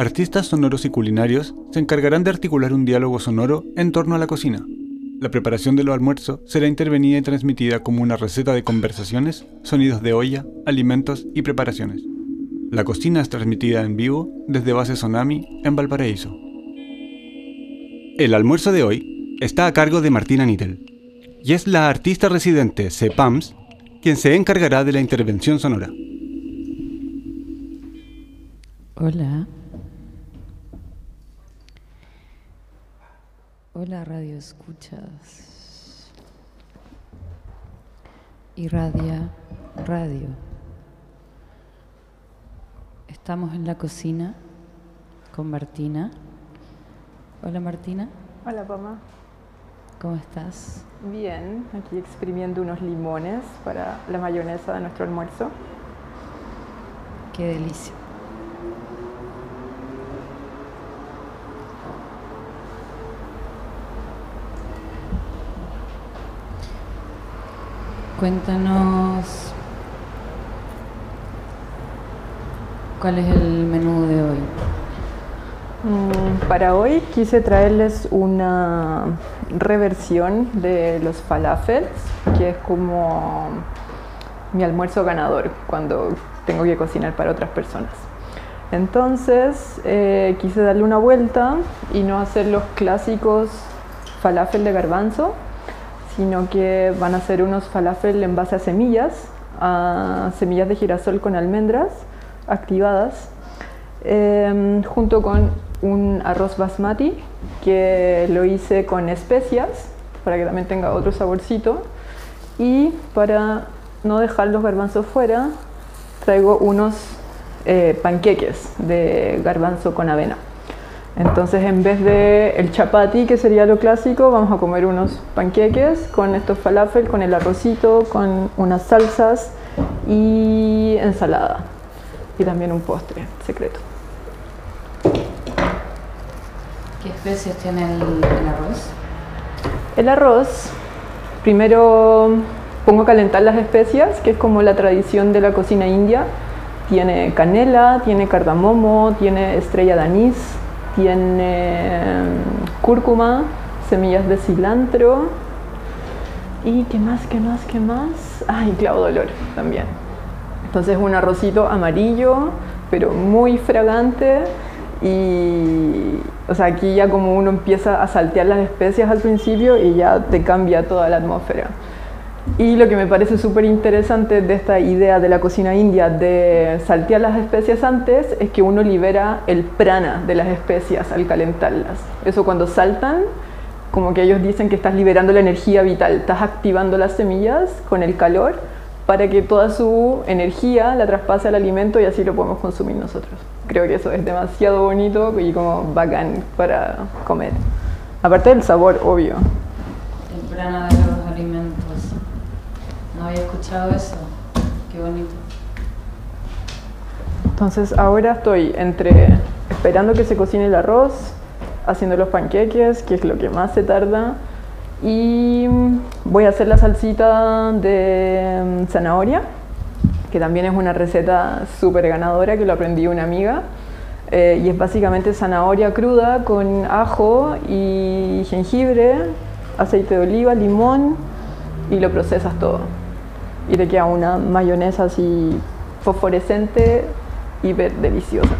artistas sonoros y culinarios se encargarán de articular un diálogo sonoro en torno a la cocina. La preparación de los almuerzos será intervenida y transmitida como una receta de conversaciones, sonidos de olla, alimentos y preparaciones. La cocina es transmitida en vivo desde Base Sonami en Valparaíso. El almuerzo de hoy está a cargo de Martina Nittel y es la artista residente CEPAMS quien se encargará de la intervención sonora. Hola. Hola Radio Escuchas. Y Radia Radio. Estamos en la cocina con Martina. Hola Martina. Hola Pama. ¿Cómo estás? Bien, aquí exprimiendo unos limones para la mayonesa de nuestro almuerzo. Qué delicia. Cuéntanos cuál es el menú de hoy. Mm, para hoy quise traerles una reversión de los falafels, que es como mi almuerzo ganador cuando tengo que cocinar para otras personas. Entonces eh, quise darle una vuelta y no hacer los clásicos falafel de garbanzo, sino que van a ser unos falafel en base a semillas, a semillas de girasol con almendras activadas, em, junto con un arroz basmati que lo hice con especias para que también tenga otro saborcito y para no dejar los garbanzos fuera traigo unos eh, panqueques de garbanzo con avena. Entonces en vez de el chapati, que sería lo clásico, vamos a comer unos panqueques con estos falafel, con el arrocito, con unas salsas y ensalada. Y también un postre secreto. ¿Qué especias tiene el, el arroz? El arroz, primero pongo a calentar las especias, que es como la tradición de la cocina india. Tiene canela, tiene cardamomo, tiene estrella de anís, tiene mm, cúrcuma, semillas de cilantro y qué más, qué más, qué más. Ah, y clavo de olor también. Entonces un arrocito amarillo, pero muy fragante y o sea, aquí ya como uno empieza a saltear las especias al principio y ya te cambia toda la atmósfera. Y lo que me parece súper interesante de esta idea de la cocina india de saltear las especias antes es que uno libera el prana de las especias al calentarlas. Eso cuando saltan, como que ellos dicen que estás liberando la energía vital, estás activando las semillas con el calor para que toda su energía la traspase al alimento y así lo podemos consumir nosotros. Creo que eso es demasiado bonito y como bacán para comer. Aparte del sabor, obvio. El prana de había escuchado eso. Qué bonito. Entonces ahora estoy entre esperando que se cocine el arroz, haciendo los panqueques, que es lo que más se tarda, y voy a hacer la salsita de zanahoria, que también es una receta súper ganadora que lo aprendí una amiga. Eh, y es básicamente zanahoria cruda con ajo y jengibre, aceite de oliva, limón y lo procesas todo y te queda una mayonesa así fosforescente, hiper deliciosa.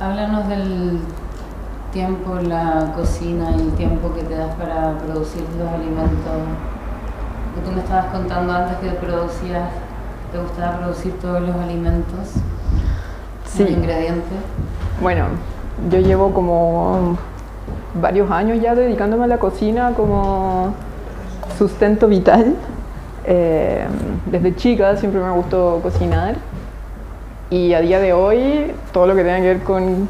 Háblanos del tiempo en la cocina y el tiempo que te das para producir los alimentos. Que tú me estabas contando antes que producías, te gustaba producir todos los alimentos, Sí. los ingredientes. Bueno, yo llevo como varios años ya dedicándome a la cocina como sustento vital. Eh, desde chica siempre me gustó cocinar y a día de hoy todo lo que tenga que ver con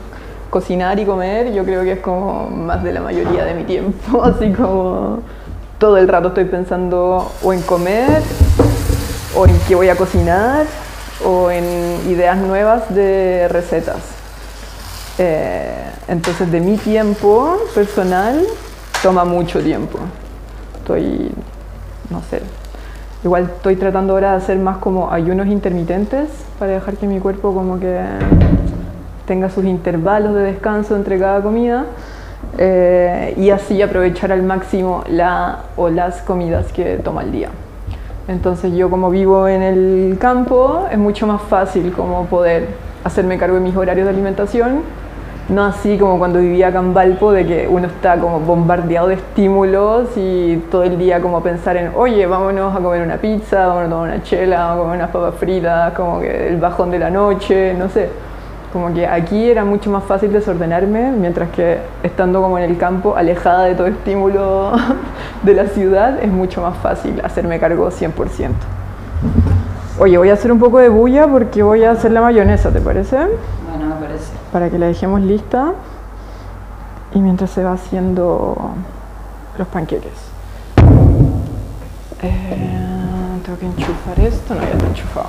cocinar y comer yo creo que es como más de la mayoría de mi tiempo, así como todo el rato estoy pensando o en comer o en qué voy a cocinar o en ideas nuevas de recetas. Eh, entonces de mi tiempo personal toma mucho tiempo. Estoy, no sé, Igual estoy tratando ahora de hacer más como ayunos intermitentes para dejar que mi cuerpo como que tenga sus intervalos de descanso entre cada comida eh, y así aprovechar al máximo la o las comidas que toma al día. Entonces yo como vivo en el campo es mucho más fácil como poder hacerme cargo de mis horarios de alimentación no así como cuando vivía acá en Valpo, de que uno está como bombardeado de estímulos y todo el día como pensar en, oye, vámonos a comer una pizza, vámonos a tomar una chela, vamos a comer unas papas fritas, como que el bajón de la noche, no sé. Como que aquí era mucho más fácil desordenarme, mientras que estando como en el campo, alejada de todo estímulo de la ciudad, es mucho más fácil hacerme cargo 100%. Oye, voy a hacer un poco de bulla porque voy a hacer la mayonesa, ¿te parece? Para que la dejemos lista y mientras se va haciendo los panqueques. Eh, tengo que enchufar esto, no, ya está enchufado.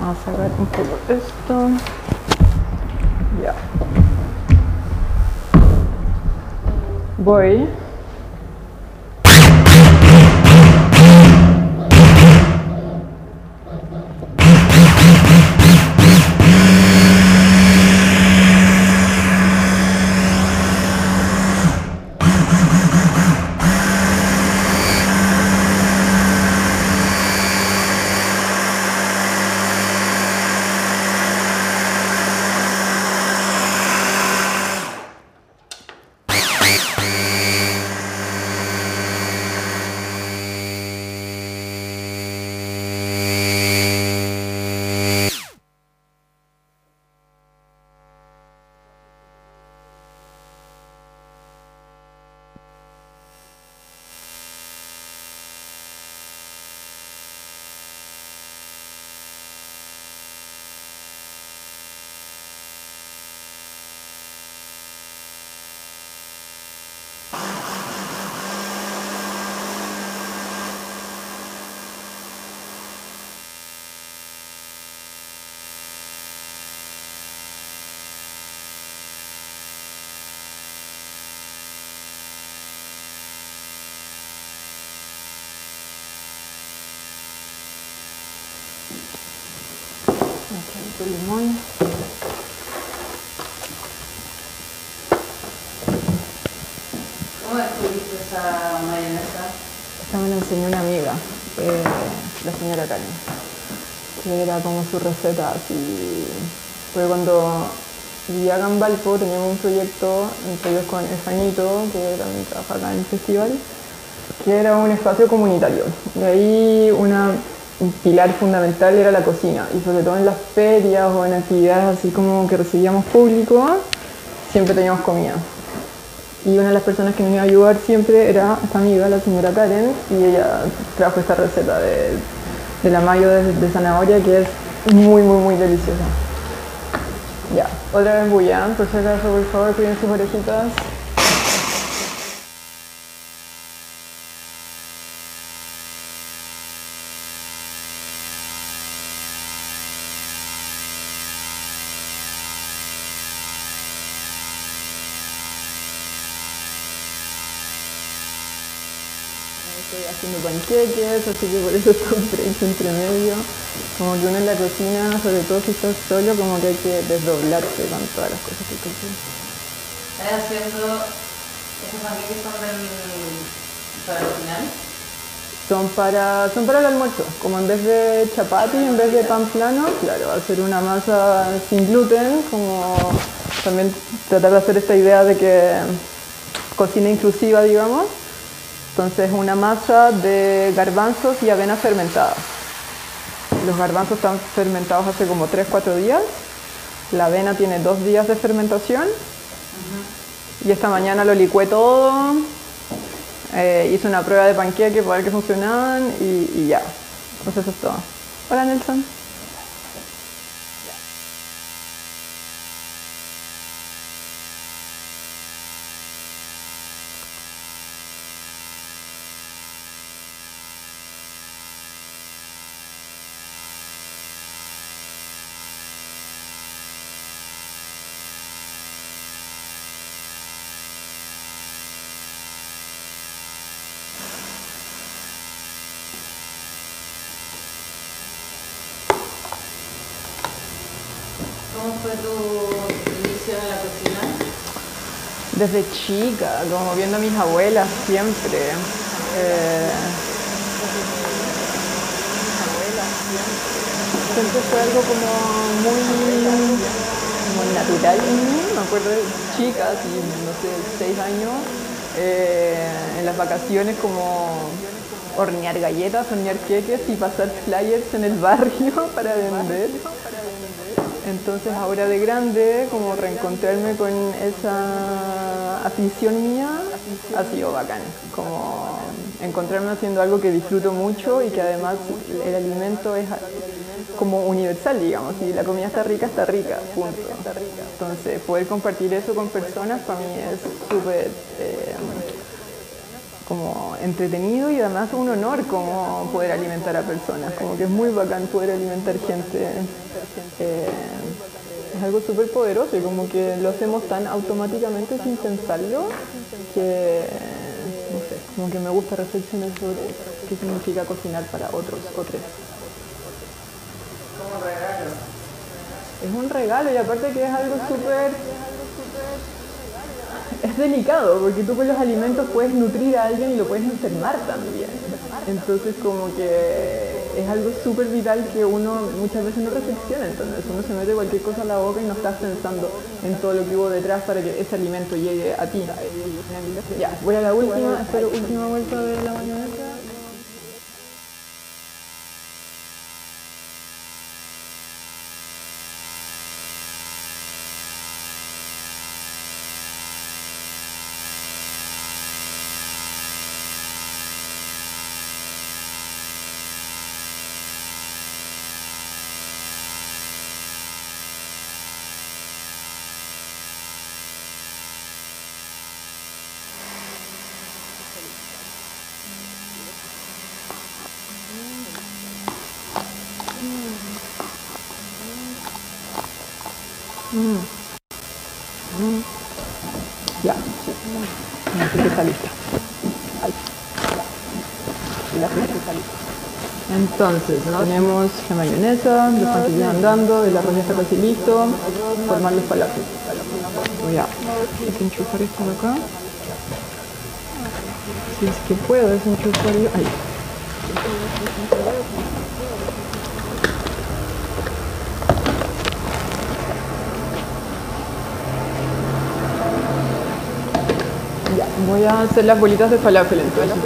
Vamos a sacar un poco esto. Ya. Voy tu limón. ¿Cómo descubriste esa mayonesa? Esta me la enseñó una amiga, eh, la señora Karen, que era como su receta. Así. Fue cuando vivía acá en Valpo, teníamos un proyecto entre ellos con Efanito, que también trabaja acá en el festival, que era un espacio comunitario. Y ahí una un pilar fundamental era la cocina y sobre todo en las ferias o en actividades así como que recibíamos público, siempre teníamos comida. Y una de las personas que nos iba a ayudar siempre era esta amiga, la señora Karen, y ella trajo esta receta de, la mayo de, de, zanahoria que es muy, muy, muy deliciosa. Ya, otra vez bulla, por si acaso, por favor, cuiden sus orejitas. Panqueques, así que por eso estoy hecho entre medio. Como que uno en la cocina, sobre todo si estás solo, como que hay que desdoblarse con todas las cosas que cocinas. ¿Estás haciendo esos panqueques son del, para el final? Son para, son para el almuerzo, como en vez de chapati, en vez de pan plano, claro, hacer una masa sin gluten, como también tratar de hacer esta idea de que cocina inclusiva, digamos, entonces una masa de garbanzos y avena fermentada. Los garbanzos están fermentados hace como 3-4 días. La avena tiene 2 días de fermentación. Y esta mañana lo licué todo. Eh, hice una prueba de panqueque para ver que funcionaban y, y ya. Entonces eso es todo. Hola Nelson. Desde chica, como viendo a mis abuelas siempre. Eh, siempre fue algo como muy como natural en mí. Me acuerdo de chica, así, no sé, seis años, eh, en las vacaciones como hornear galletas, hornear queques y pasar flyers en el barrio para vender. Entonces ahora de grande, como reencontrarme con esa afición mía ha sido bacán. Como encontrarme haciendo algo que disfruto mucho y que además el alimento es como universal, digamos. Si la comida está rica, está rica, punto. Entonces poder compartir eso con personas para mí es súper... Eh, como entretenido y además un honor como poder alimentar a personas, como que es muy bacán poder alimentar gente. Eh, es algo súper poderoso y como que lo hacemos tan automáticamente sin pensarlo que, no sé, como que me gusta reflexionar sobre qué significa cocinar para otros, otros. Como regalo. Es un regalo y aparte que es algo súper es delicado porque tú con los alimentos puedes nutrir a alguien y lo puedes enfermar también. Entonces como que es algo súper vital que uno muchas veces no reflexiona. Entonces uno se mete cualquier cosa a la boca y no estás pensando en todo lo que hubo detrás para que ese alimento llegue a ti. Ya, voy a la última, última vuelta de la mayonesa. Entonces, ¿no? tenemos la mayonesa, los pancillos andando, el arroz está casi listo, formar los falafels. Voy a desenchufar esto de acá. Si es que puedo desenchufarlo. Ahí. Ya, voy a hacer las bolitas de falafel entonces.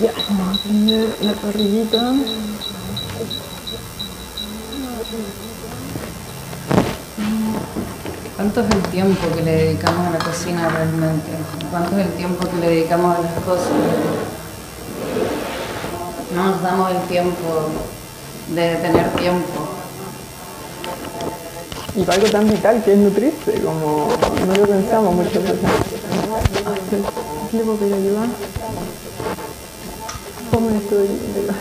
Ya, vamos a prender la parrillita. Le dedicamos a la cocina realmente? ¿Cuánto es el tiempo que le dedicamos a las cosas? No nos damos el tiempo de tener tiempo. Y para algo tan vital que es nutrirse, como no lo pensamos muchas veces. ¿Le puedo pedir ayuda? Ponme esto de, de la...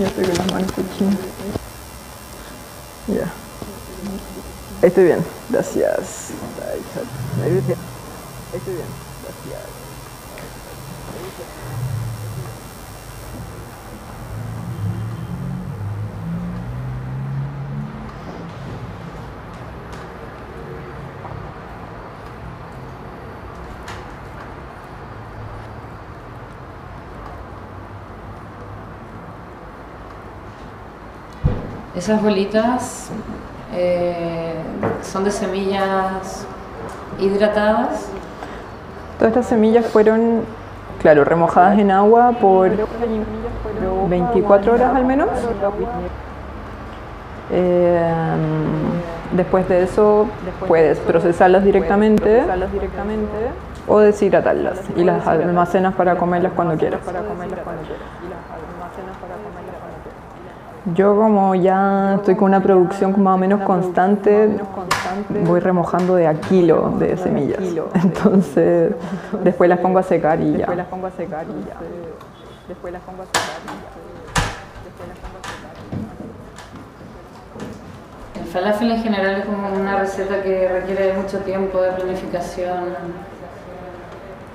Ya estoy con las manos cochinas. Ya. Estoy bien, gracias. Estoy bien, gracias. Esas bolitas eh, son de semillas hidratadas. Todas estas semillas fueron, claro, remojadas en agua por 24 horas al menos. Eh, después de eso puedes procesarlas directamente o deshidratarlas y las almacenas para comerlas cuando quieras. Yo como ya estoy con una producción más o menos constante, voy remojando de a kilo de semillas. Entonces después las pongo a secar y ya. Después las pongo a secar y ya. Después las pongo a secar y ya. El falafel en general es como una receta que requiere mucho tiempo de planificación,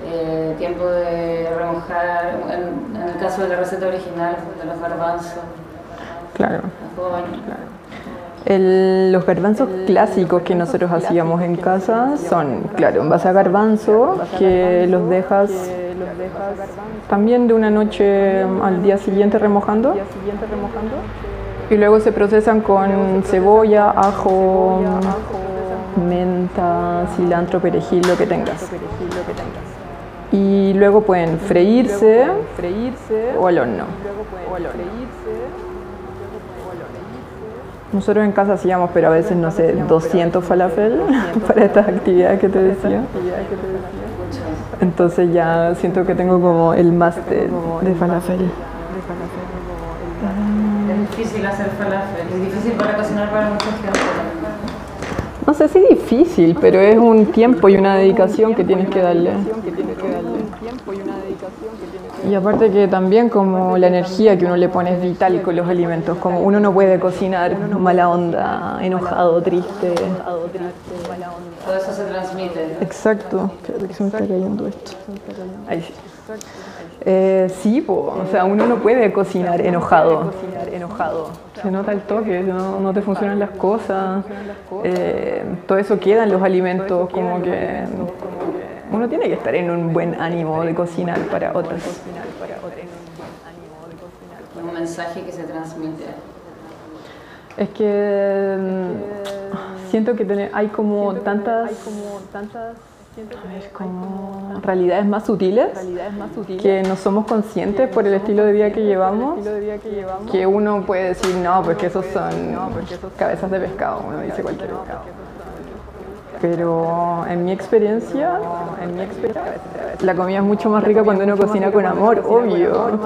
eh, tiempo de remojar, en, en el caso de la receta original, de los garbanzos. Claro. Los garbanzos clásicos que nosotros hacíamos en casa son, claro, en base a garbanzo, que los dejas también de una noche al día siguiente remojando. Y luego se procesan con cebolla, ajo, menta, cilantro, perejil, lo que tengas. Y luego pueden freírse o al horno. Nosotros en casa hacíamos, pero a veces, no sé, 200 falafel para estas actividades que te decía. Entonces ya siento que tengo como el máster de falafel. Es difícil hacer falafel, es difícil para cocinar para mucha gente. No sé si difícil, pero es un tiempo y una dedicación que tienes que darle. Y aparte que también como la energía que uno le pone es vital con los alimentos, como uno no puede cocinar mala onda, enojado, triste. Todo eso se transmite. Exacto. Espérate que se me está cayendo esto. Ahí sí. Eh, sí, po, o sea, uno no puede cocinar enojado. Se nota el toque, no, no te funcionan las cosas. eh, todo eso queda en los alimentos, como que uno tiene que estar en un buen ánimo de cocinar para otros. Un mensaje que se transmite. Es que mm, siento que hay como tantas, como realidades más sutiles que no somos conscientes por el estilo de vida que llevamos, que uno puede decir, no, pues que esos son cabezas de pescado, uno dice cualquier pescado. Pero en mi experiencia, en mi experiencia, la comida es mucho más rica cuando uno cocina con amor, obvio.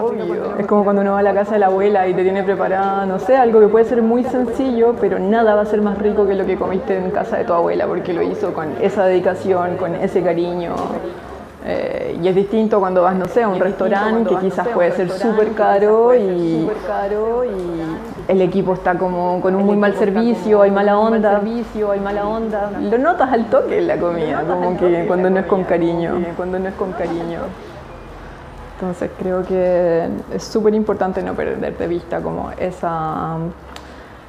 Es como cuando uno va a la casa de la abuela y te tiene preparada, no sé, algo que puede ser muy sencillo, pero nada va a ser más rico que lo que comiste en casa de tu abuela, porque lo hizo con esa dedicación, con ese cariño. Eh, y es distinto cuando vas, no sé, a un restaurante que quizás puede ser súper caro y el equipo está como con un muy mal servicio, hay mala onda, hay mala onda. Lo notas al toque en la comida, como que cuando no es con cariño, cuando no es con cariño. Entonces creo que es súper importante no perder de vista como esa um,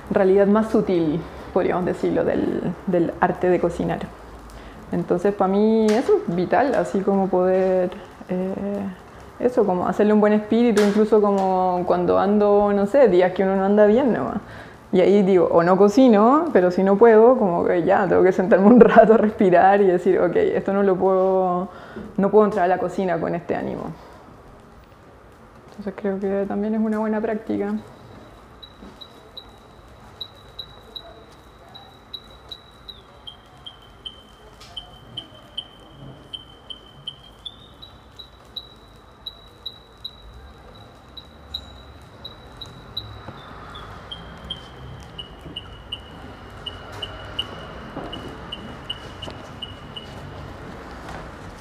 realidad más sutil, podríamos decirlo, del, del arte de cocinar. Entonces para mí eso es vital, así como poder, eh, eso, como hacerle un buen espíritu, incluso como cuando ando, no sé, días que uno no anda bien nomás. Y ahí digo, o no cocino, pero si no puedo, como que ya, tengo que sentarme un rato, respirar y decir, ok, esto no lo puedo, no puedo entrar a la cocina con este ánimo. Entonces creo que también es una buena práctica.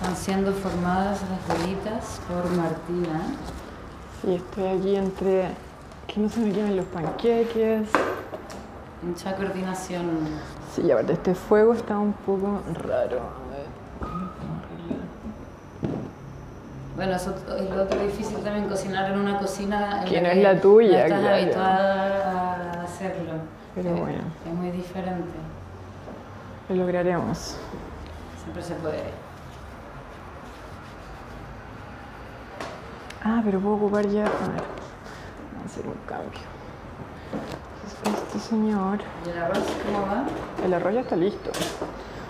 Están siendo formadas las bolitas por Martina. Sí, estoy aquí entre que no se me quemen los panqueques. Mucha coordinación. Sí, a ver, este fuego está un poco raro. Bueno, eso es lo otro difícil también, cocinar en una cocina en Que no es la tuya, no estás claro. habituada a hacerlo. Pero bueno. Es muy diferente. Lo lograremos. Siempre se puede. Ah, pero puedo ocupar ya. A ver, vamos a hacer un cambio. Este señor, ¿Y el arroz cómo va? el arroz ya está listo.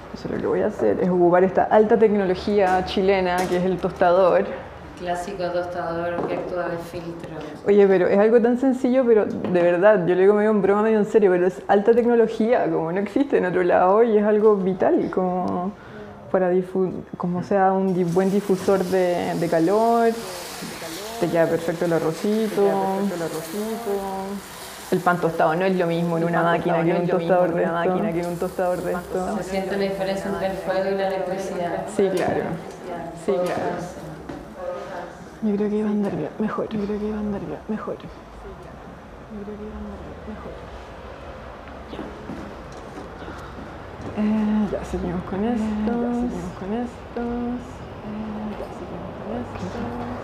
Entonces lo que voy a hacer es ocupar esta alta tecnología chilena que es el tostador. Clásico tostador que actúa de filtro. Oye, pero es algo tan sencillo, pero de verdad, yo lo digo medio en broma, medio en serio, pero es alta tecnología, como no existe en otro lado y es algo vital, como para difu como sea un buen difusor de, de calor, te queda perfecto el arrocito, El pan tostado no es lo mismo en una máquina que en un tostador de máquina que en un tostador de esto. Se siente una diferencia entre el fuego y la electricidad. Sí, claro. Sí, claro. Yo creo que iba a andar mejor. Yo creo que iba a andar mejor. Yo creo que iba a andar mejor. Eh, ya seguimos con esto. ya seguimos con estos. Eh, ya seguimos con estos.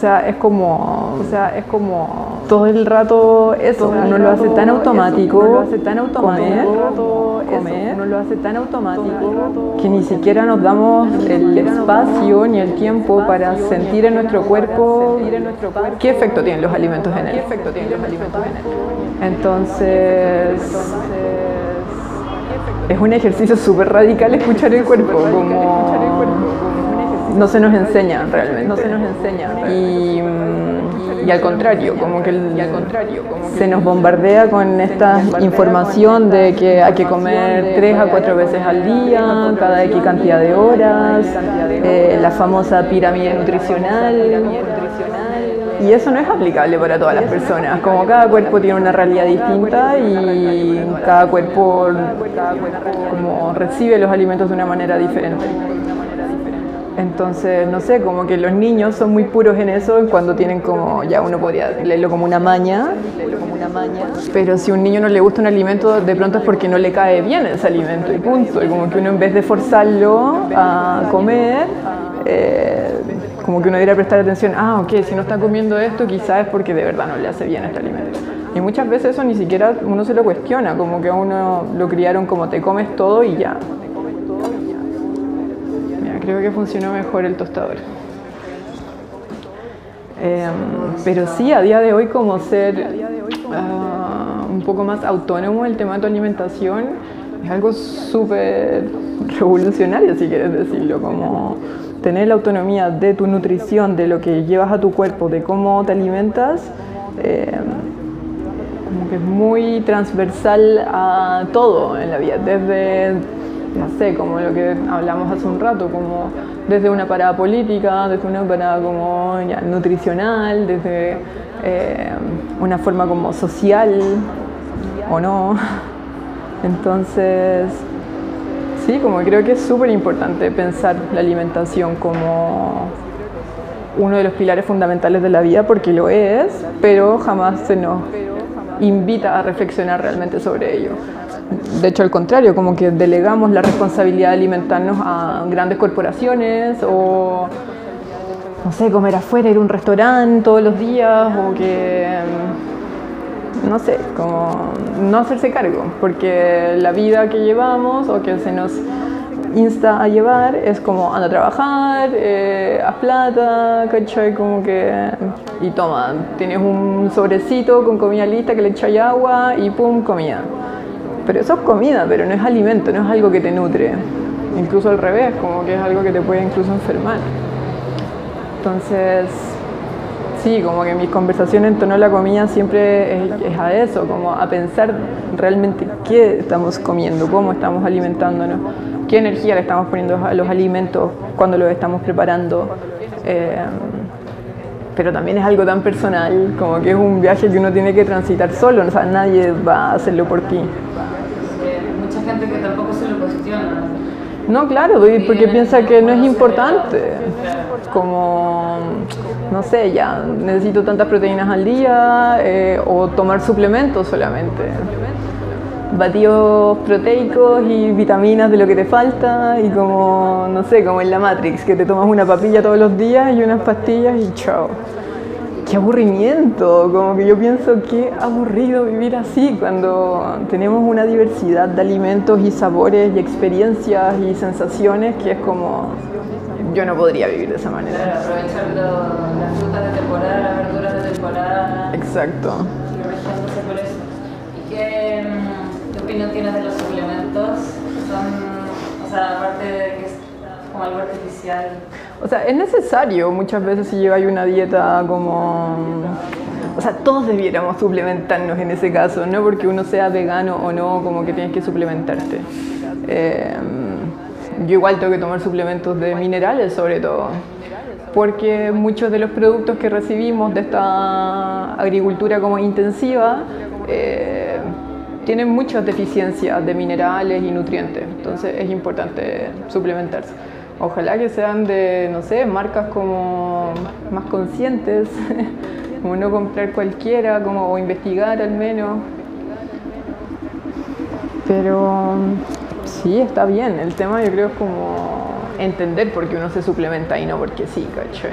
Sea, es como, o sea, es como todo el rato eso, uno lo hace tan automático, uno lo hace tan automático, comer, uno lo hace tan automático que ni siquiera nos damos el espacio ni el tiempo para sentir en nuestro cuerpo qué efecto tienen los alimentos en él. ¿Qué efecto tienen los alimentos en él? Entonces, es un ejercicio súper radical escuchar el cuerpo, como no se nos enseña realmente. No se nos enseña. Y, y al contrario, como que, el, se nos bombardea con esta información de que hay que comer tres a cuatro veces al día, cada X cantidad de horas, eh, la famosa pirámide nutricional. Y eso no es aplicable para todas las personas, como cada cuerpo tiene una realidad distinta y cada cuerpo como recibe los alimentos de una manera diferente. Entonces, no sé, como que los niños son muy puros en eso, cuando tienen como, ya uno podría leerlo como una maña, pero si a un niño no le gusta un alimento, de pronto es porque no le cae bien ese alimento y punto. Y como que uno en vez de forzarlo a comer, eh, como que uno debería prestar atención, ah, ok, si no está comiendo esto, quizás es porque de verdad no le hace bien este alimento. Y muchas veces eso ni siquiera uno se lo cuestiona, como que a uno lo criaron como te comes todo y ya creo que funcionó mejor el tostador. Em, pero sí, a día de hoy como ser uh, un poco más autónomo el tema de tu alimentación es algo súper revolucionario, si quieres decirlo, como tener la autonomía de tu nutrición, de lo que llevas a tu cuerpo, de cómo te alimentas, eh, como que es muy transversal a todo en la vida, desde no sé, como lo que hablamos hace un rato, como desde una parada política, desde una parada como nutricional, desde eh, una forma como social o no. Entonces, sí, como creo que es súper importante pensar la alimentación como uno de los pilares fundamentales de la vida, porque lo es, pero jamás se nos invita a reflexionar realmente sobre ello. De hecho, al contrario, como que delegamos la responsabilidad de alimentarnos a grandes corporaciones o, no sé, comer afuera, ir a un restaurante todos los días o que, no sé, como no hacerse cargo, porque la vida que llevamos o que se nos insta a llevar es como anda a trabajar, eh, haz plata, ¿cachai? Como que. Y toma, tienes un sobrecito con comida lista que le echáis agua y pum, comida. Pero eso es comida, pero no es alimento, no es algo que te nutre. Incluso al revés, como que es algo que te puede incluso enfermar. Entonces, sí, como que mis conversaciones en torno a la comida siempre es, es, a eso, como a pensar realmente qué estamos comiendo, cómo estamos alimentándonos qué energía le estamos poniendo a los alimentos cuando los estamos preparando. Eh, pero también es algo tan personal, como que es un viaje que uno tiene que transitar solo, o sea, nadie va a hacerlo por ti. mucha gente que tampoco se lo cuestiona. No, claro, porque piensa que no es importante. Como, no sé, ya necesito tantas proteínas al día eh, o tomar suplementos solamente batidos proteicos y vitaminas de lo que te falta y como, no sé, como en la Matrix, que te tomas una papilla todos los días y unas pastillas y chao. Qué aburrimiento, como que yo pienso que aburrido vivir así cuando tenemos una diversidad de alimentos y sabores y experiencias y sensaciones que es como yo no podría vivir de esa manera. aprovechar las frutas de temporada, las verduras de temporada. Exacto. ¿Y qué, opinión tienes de los suplementos? Son, o sea, aparte de que es como algo artificial. O sea, es necesario muchas veces si lleváis una dieta como... O sea, todos debiéramos suplementarnos en ese caso, no porque uno sea vegano o no, como que tienes que suplementarte. Eh, yo igual tengo que tomar suplementos de minerales sobre todo, porque muchos de los productos que recibimos de esta agricultura como intensiva eh, tienen muchas deficiencias de minerales y nutrientes, entonces es importante suplementarse. Ojalá que sean de, no sé, marcas como más conscientes, como no comprar cualquiera, como, o investigar al menos. Pero sí, está bien. El tema yo creo es como entender por qué uno se suplementa y no porque sí, ¿cachai?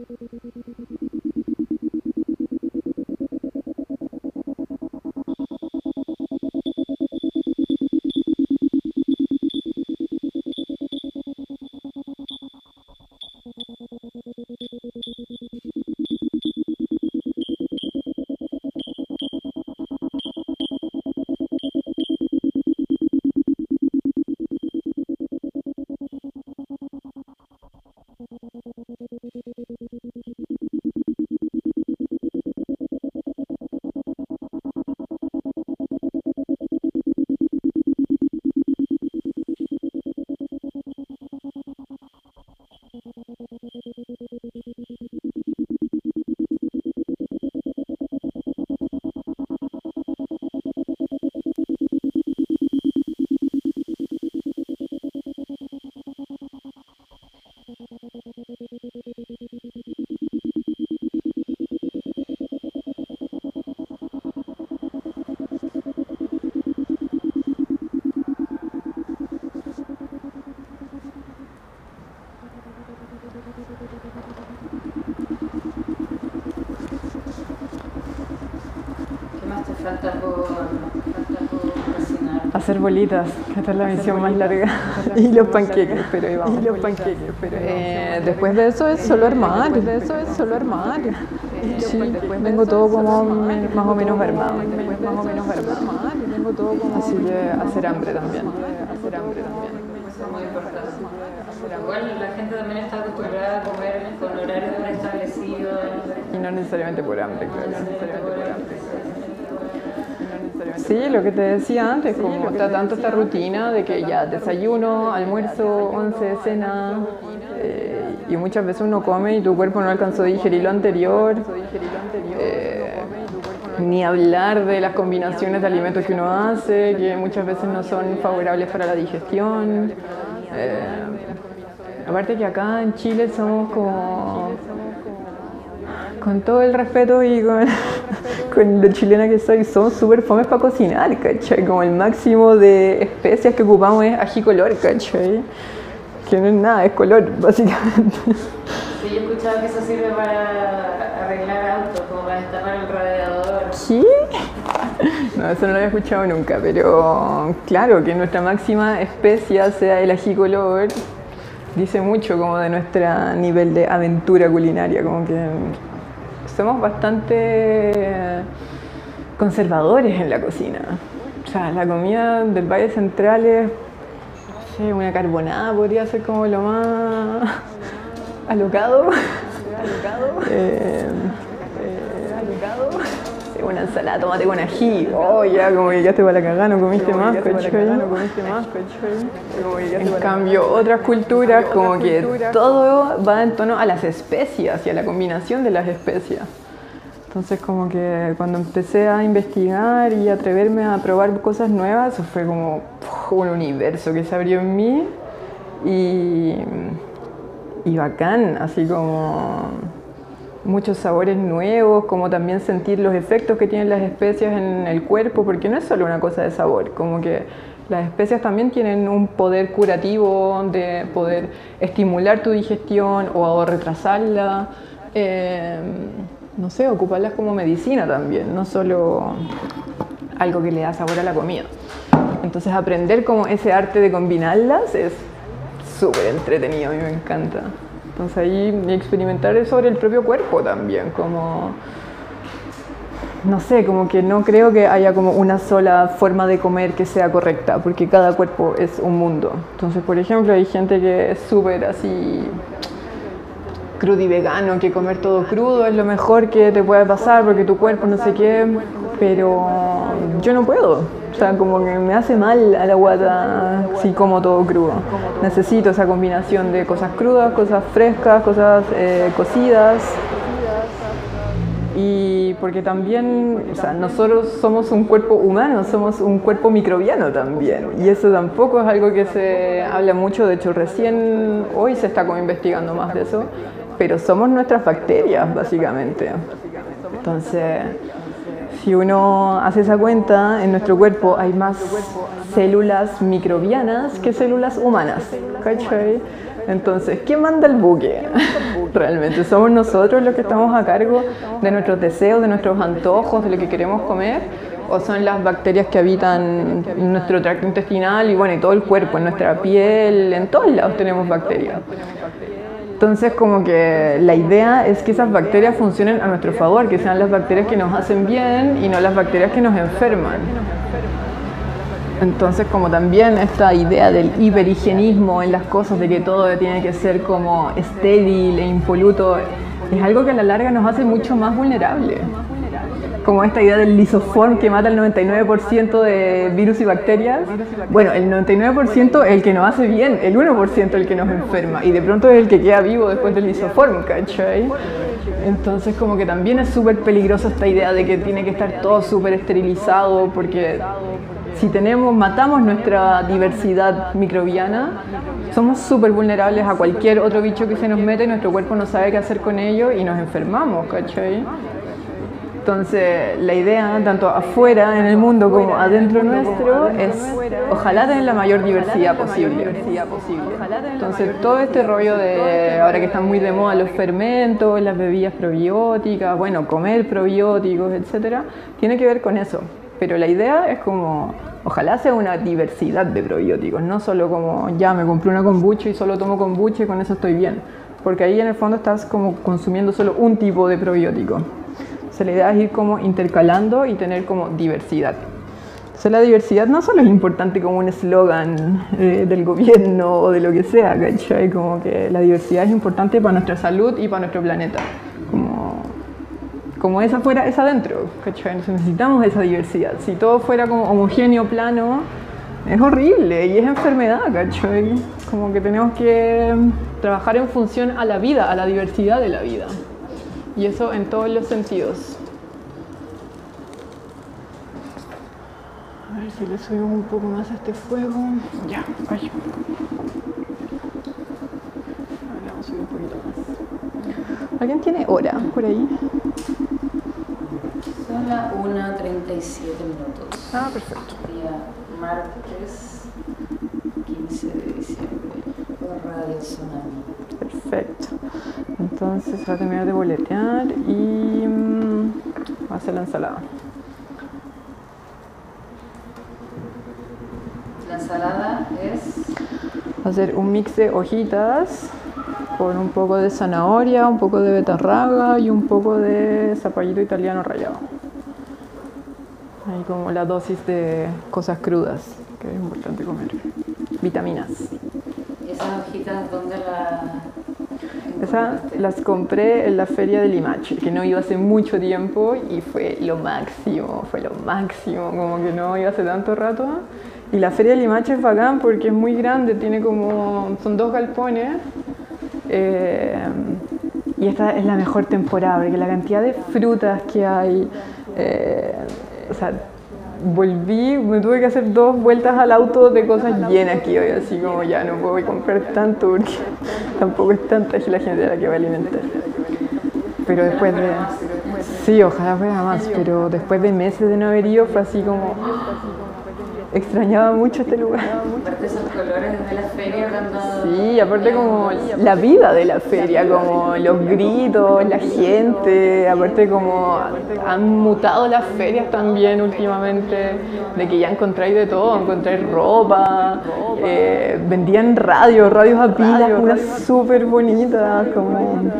hacer bolitas, esta es la misión más larga. y los panqueques, pero ahí vamos. Y los panqueques, pero eh, después de eso es solo armar, después de eso es solo armar. Sí, después vengo todo como más o menos armado. Después más o menos armado. Así que hacer hambre también. Hacer hambre también. Muy importante. Igual la gente también está acostumbrada a comer con horarios preestablecidos. Y no necesariamente por hambre, claro. Sí, lo que te decía antes, como está tanto esta rutina de que ya desayuno, almuerzo, once, cena, eh, y muchas veces uno come y tu cuerpo no alcanzó a digerir lo anterior. Eh, ni hablar de las combinaciones de alimentos que uno hace, que muchas veces no son favorables para la digestión. Eh, aparte que acá en Chile somos como con todo el respeto y con, con lo chilena que soy, somos súper fomes para cocinar, ¿cachai? Como el máximo de especias que ocupamos es ají color, ¿cachai? Que no es nada, es color, básicamente. Sí, yo he escuchado que eso sirve para arreglar autos, como para destapar el radiador. ¿Qué? No, eso no lo había escuchado nunca, pero claro, que nuestra máxima especia sea el ají color, dice mucho como de nuestro nivel de aventura culinaria, como que somos bastante conservadores en la cocina. O sea, la comida del Valle Central es, no sé, una carbonada podría ser como lo más alocado. alocado. Eh, alocado una ensalada tomate con ají, oh ya, como que quedaste para la cagada, no comiste más, En cambio, otras culturas como que todo va en tono a las especias y a la combinación de las especias. Entonces como que cuando empecé a investigar y atreverme a probar cosas nuevas, eso fue como un universo que se abrió en mí y, y bacán, así como muchos sabores nuevos, como también sentir los efectos que tienen las especias en el cuerpo, porque no es solo una cosa de sabor, como que las especias también tienen un poder curativo de poder estimular tu digestión o retrasarla, eh, no sé, ocuparlas como medicina también, no solo algo que le da sabor a la comida. Entonces aprender como ese arte de combinarlas es súper entretenido, a mí me encanta. Entonces ahí experimentar sobre el propio cuerpo también, como no sé, como que no creo que haya como una sola forma de comer que sea correcta, porque cada cuerpo es un mundo. Entonces, por ejemplo, hay gente que es súper así crudo y vegano, que comer todo crudo es lo mejor que te puede pasar porque tu cuerpo no sé qué, pero yo no puedo. O sea, como que me hace mal a la guata si como todo crudo. Necesito esa combinación de cosas crudas, cosas frescas, cosas eh, cocidas. Y porque también, o sea, nosotros somos un cuerpo humano, somos un cuerpo microbiano también. Y eso tampoco es algo que se habla mucho, de hecho recién hoy se está como investigando más de eso, pero somos nuestras bacterias básicamente. Entonces, si uno hace esa cuenta, en nuestro cuerpo hay más células microbianas que células humanas. ¿Cachai? Entonces, ¿quién manda el buque? Realmente somos nosotros los que estamos a cargo de nuestros deseos, de nuestros antojos, de lo que queremos comer, o son las bacterias que habitan nuestro tracto intestinal y bueno, y todo el cuerpo, en nuestra piel, en todos lados tenemos bacterias. Entonces, como que la idea es que esas bacterias funcionen a nuestro favor, que sean las bacterias que nos hacen bien y no las bacterias que nos enferman. Entonces, como también esta idea del hiperhigienismo en las cosas, de que todo tiene que ser como estéril e impoluto, es algo que a la larga nos hace mucho más vulnerables como esta idea del lisoform que mata el 99% de virus y bacterias. Bueno, el 99% es el que nos hace bien, el 1% es el que nos enferma y de pronto es el que queda vivo después del lisoform, ¿cachai? Entonces como que también es súper peligrosa esta idea de que tiene que estar todo súper esterilizado porque si tenemos, matamos nuestra diversidad microbiana, somos súper vulnerables a cualquier otro bicho que se nos mete nuestro cuerpo no sabe qué hacer con ello y nos enfermamos, ¿cachai? Entonces, la idea, tanto afuera en el mundo como adentro nuestro, es ojalá tener la mayor diversidad posible. Entonces, todo este rollo de ahora que están muy de moda los fermentos, las bebidas probióticas, bueno, comer probióticos, etcétera, tiene que ver con eso. pero la idea es como, ojalá sea una diversidad de probióticos, no solo como, ya me compré una kombucha y solo tomo kombucha y con eso estoy bien, porque ahí en el fondo estás como consumiendo solo un tipo de probiótico. O la idea es ir como intercalando y tener como diversidad. O la diversidad no solo es importante como un eslogan eh, del gobierno o de lo que sea, ¿cachai? Como que la diversidad es importante para nuestra salud y para nuestro planeta. Como, como esa fuera, es adentro, ¿cachai? necesitamos esa diversidad. Si todo fuera como homogéneo, plano, es horrible y es enfermedad, ¿cachai? Como que tenemos que trabajar en función a la vida, a la diversidad de la vida. Y eso en todos los sentidos. A ver si le subimos un poco más a este fuego. Ya, vaya. vamos a subir un poquito más. ¿Alguien tiene hora por ahí? Son las 1.37 minutos. Ah, perfecto. Día martes 15 de diciembre por Radio Tsunami. Perfecto. Entonces va a terminar de boletear y mm, va a hacer la ensalada. La ensalada es hacer un mix de hojitas con un poco de zanahoria, un poco de betarraga y un poco de zapallito italiano rallado. Ahí como la dosis de cosas crudas que es importante comer. Vitaminas. ¿Y esas hojitas dónde las esas las compré en la feria de Limache, que no iba hace mucho tiempo y fue lo máximo, fue lo máximo, como que no iba hace tanto rato. Y la feria de Limache es bacán porque es muy grande, tiene como, son dos galpones. Eh, y esta es la mejor temporada, porque la cantidad de frutas que hay, eh, o sea, volví, me tuve que hacer dos vueltas al auto de cosas llenas aquí hoy, así como ya no puedo comprar tanto porque tampoco es tanta la gente a la que va a alimentar. Pero después de... Sí, ojalá fuera más, pero después de meses de no haber ido fue así como extrañaba mucho este lugar. Aparte esos colores de la feria Sí, aparte como la vida de la feria, como los gritos, la gente, aparte como han mutado las ferias también últimamente, de que ya encontráis de todo, encontráis ropa, eh, vendían radios, radios a pilas, unas súper bonitas, como...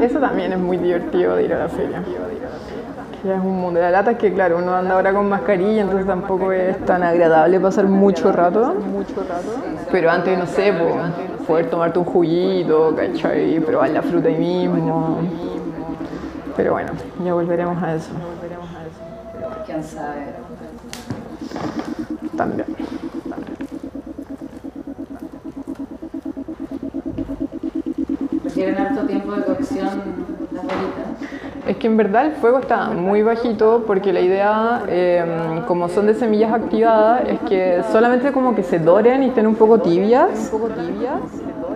eso también es muy divertido de ir a la feria ya es un mundo. La lata es que, claro, uno anda ahora con mascarilla, entonces tampoco es tan agradable pasar mucho rato. Pero antes, no sé, poder tomarte un juguito, ¿cachai? Probar la fruta ahí mismo. Pero bueno, ya volveremos a eso. ¿Quién sabe? También. ¿Requieren harto tiempo de cocción las bolitas? Es que en verdad el fuego está muy bajito porque la idea, em, como son de semillas activadas, es que solamente como que se doren y estén un poco tibias.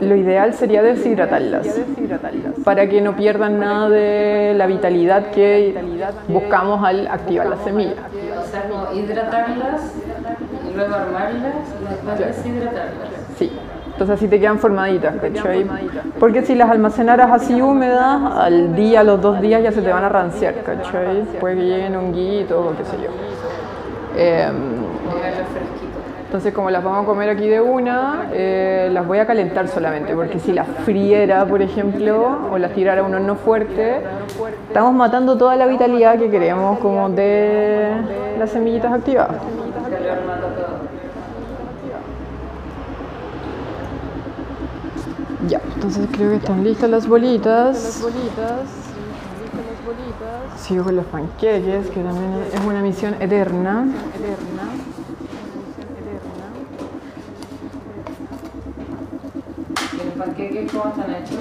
Lo ideal sería deshidratarlas para que no pierdan nada de la vitalidad que buscamos al activar las semillas. O sea, como hidratarlas luego armarlas y después deshidratarlas. Entonces así te quedan formaditas, ¿cachai? Porque si las almacenaras así húmedas, al día, a los dos días ya se te van a ranciar, ¿cachai? Puede que lleguen honguitos o qué sé yo. Em, entonces como las vamos a comer aquí de una, eh, las voy a calentar solamente, porque si las friera, por ejemplo, o las tirara a un horno fuerte, estamos matando toda la vitalidad que queremos como de las semillitas activadas. Ya, entonces creo que están listas las bolitas. Las bolitas. Sigo con los panqueques, que también es una misión eterna. Eterna. ¿Los panqueques cómo están hechos?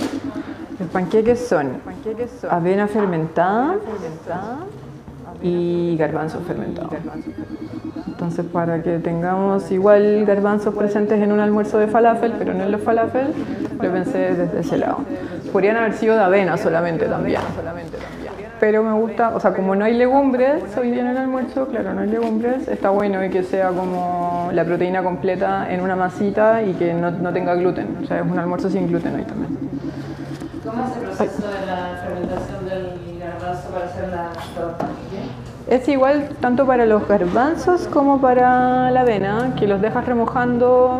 Los panqueques son avena fermentada y garbanzo fermentado. Entonces, para que tengamos igual garbanzos presentes en un almuerzo de falafel, pero no en los falafel, lo pensé desde ese lado. Podrían haber sido de avena solamente también. Pero me gusta, o sea, como no hay legumbres hoy día en el almuerzo, claro, no hay legumbres, está bueno que sea como la proteína completa en una masita y que no, no tenga gluten. O sea, es un almuerzo sin gluten hoy también. ¿Cómo es el proceso de la fermentación del garbanzo para hacer la torta? Es igual tanto para los garbanzos como para la avena, que los dejas remojando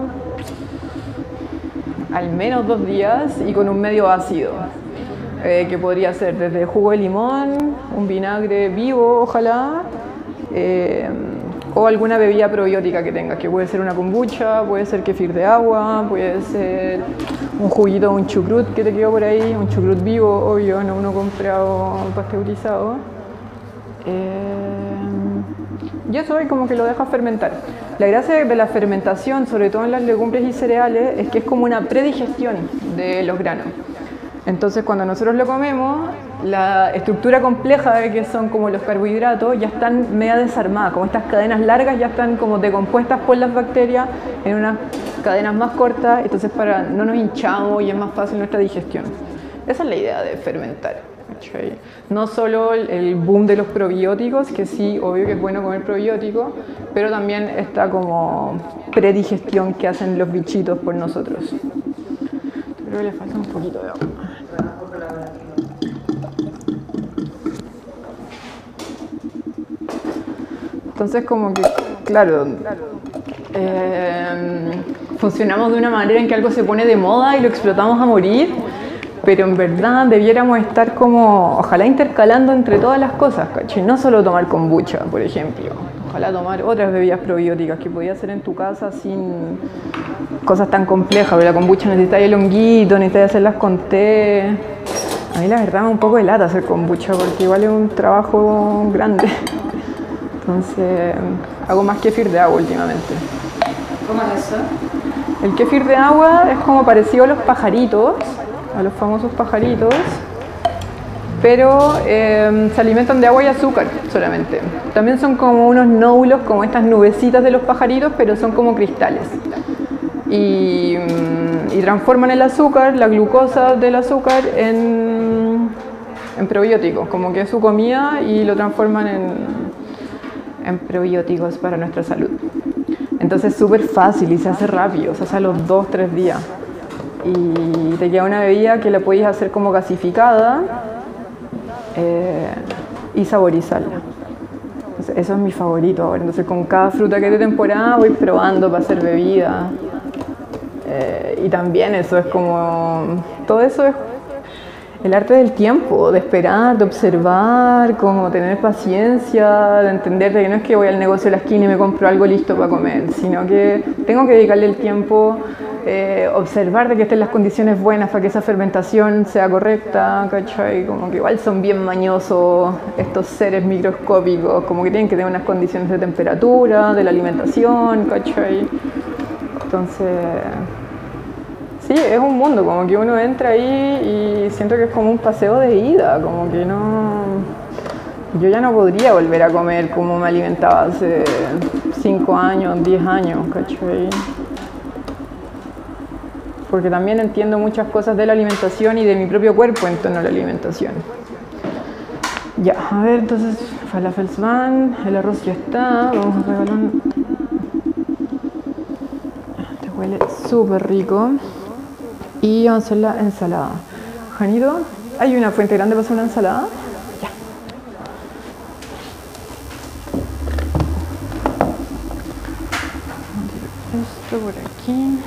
al menos dos días y con un medio ácido, eh, que podría ser desde jugo de limón, un vinagre vivo, ojalá, eh, o alguna bebida probiótica que tengas, que puede ser una kombucha, puede ser kefir de agua, puede ser un juguito, un chucrut que te quedó por ahí, un chucrut vivo, obvio, no uno comprado pasteurizado. Eh, y eso es como que lo dejas fermentar. La gracia de la fermentación, sobre todo en las legumbres y cereales, es que es como una predigestión de los granos. Entonces cuando nosotros lo comemos, la estructura compleja de que son como los carbohidratos ya están media desarmadas, como estas cadenas largas ya están como decompuestas por las bacterias en unas cadenas más cortas, entonces para no nos hinchamos y es más fácil nuestra digestión. Esa es la idea de fermentar. No solo el boom de los probióticos, que sí, obvio que es bueno comer probióticos, pero también esta como predigestión que hacen los bichitos por nosotros. Creo que le falta un poquito de agua. Entonces como que, claro, eh, funcionamos de una manera en que algo se pone de moda y lo explotamos a morir, pero en verdad debiéramos estar como, ojalá intercalando entre todas las cosas, ¿cachai? No solo tomar kombucha, por ejemplo, ojalá tomar otras bebidas probióticas que podías hacer en tu casa sin cosas tan complejas, pero la kombucha necesita el honguito, necesita hacerlas con té. A mí la verdad me un poco de lata hacer kombucha porque igual es un trabajo grande. Entonces hago más kefir de agua últimamente. ¿Cómo es eso? El kefir de agua es como parecido a los pajaritos, a los famosos pajaritos, pero eh, se alimentan de agua y azúcar solamente. También son como unos nódulos, como estas nubecitas de los pajaritos, pero son como cristales. Y, transforman el azúcar, la glucosa del azúcar, en, en probióticos, como que es su comida y lo transforman en, en probióticos para nuestra salud. Entonces es súper fácil y se hace rápido, se hace a los 2-3 días y te queda una bebida que la podéis hacer como gasificada eh, y saborizarla. eso es mi favorito ahora. Entonces con cada fruta que de temporada voy probando para hacer bebida. Eh, y también eso es como, todo eso es el arte del tiempo, de esperar, de observar, como tener paciencia, de entender que no es que voy al negocio de la esquina y me compro algo listo para comer, sino que tengo que dedicarle el tiempo eh, observar de que estén las condiciones buenas para que esa fermentación sea correcta, ¿cachai? Como que igual son bien mañosos estos seres microscópicos, como que tienen que tener unas condiciones de temperatura, de la alimentación, ¿cachai? Entonces, sí, es un mundo, como que uno entra ahí y siento que es como un paseo de ida, como que no... Yo ya no podría volver a comer como me alimentaba hace 5 años, 10 años, ¿cachai? porque también entiendo muchas cosas de la alimentación y de mi propio cuerpo en torno a la alimentación. Ya, a ver, entonces falafels van, el arroz ya está, vamos a regalar Te huele súper rico. Y vamos a hacer la ensalada. Janito, ¿hay una fuente grande para hacer una ensalada? Ya. Esto por aquí.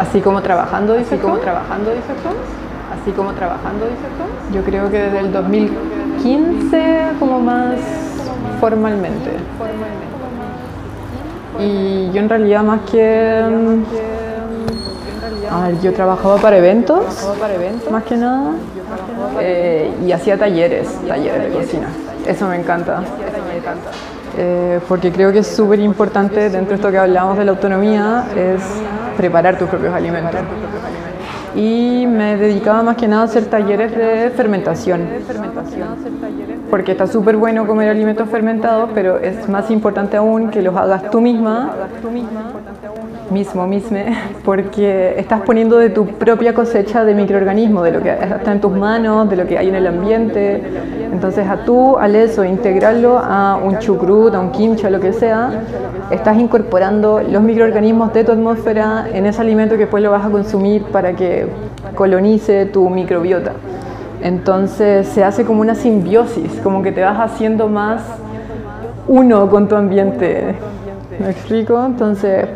Así como trabajando, dice como trabajando, dice Así como trabajando, dice Yo creo que desde el 2015 como más formalmente. Y yo en realidad más que... A ver, yo trabajaba para eventos, más que nada, eh, y hacía talleres, talleres de cocina. Eso me encanta. Eh, porque creo que es súper importante dentro de esto que hablamos de la autonomía, es preparar tus propios alimentos. Y me dedicaba más que nada a hacer talleres de fermentación. Porque está súper bueno comer alimentos fermentados, pero es más importante aún que los hagas tú misma mismo, misme, porque estás poniendo de tu propia cosecha de microorganismos, de lo que está en tus manos, de lo que hay en el ambiente. Entonces, a tú, al eso, integrarlo a un chucrut, a un kimchi, a lo que sea, estás incorporando los microorganismos de tu atmósfera en ese alimento que después lo vas a consumir para que colonice tu microbiota. Entonces, se hace como una simbiosis, como que te vas haciendo más uno con tu ambiente. ¿Me explico? Entonces,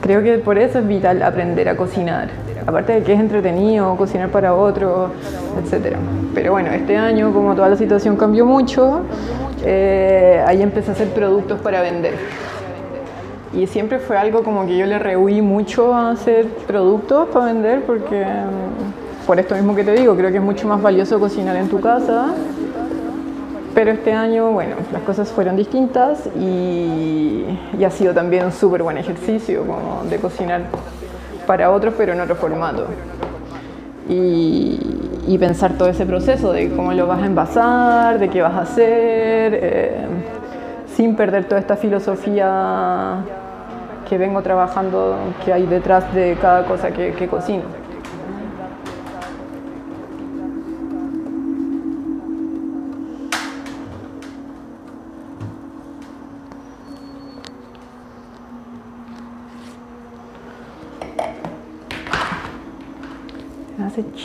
creo que por eso es vital aprender a cocinar. Aparte de que es entretenido cocinar para otros, etc. Pero bueno, este año, como toda la situación cambió mucho, eh, ahí empecé a hacer productos para vender. Y siempre fue algo como que yo le rehuí mucho a hacer productos para vender porque, mm, por esto mismo que te digo, creo que es mucho más valioso cocinar en tu casa pero este año, bueno, las cosas fueron distintas y, ha sido también un súper buen ejercicio como de cocinar para otros, pero en otro formato. Y, pensar todo ese proceso de cómo lo vas a envasar, de qué vas a hacer, eh, sin perder toda esta filosofía que vengo trabajando, que hay detrás de cada cosa que, que cocino.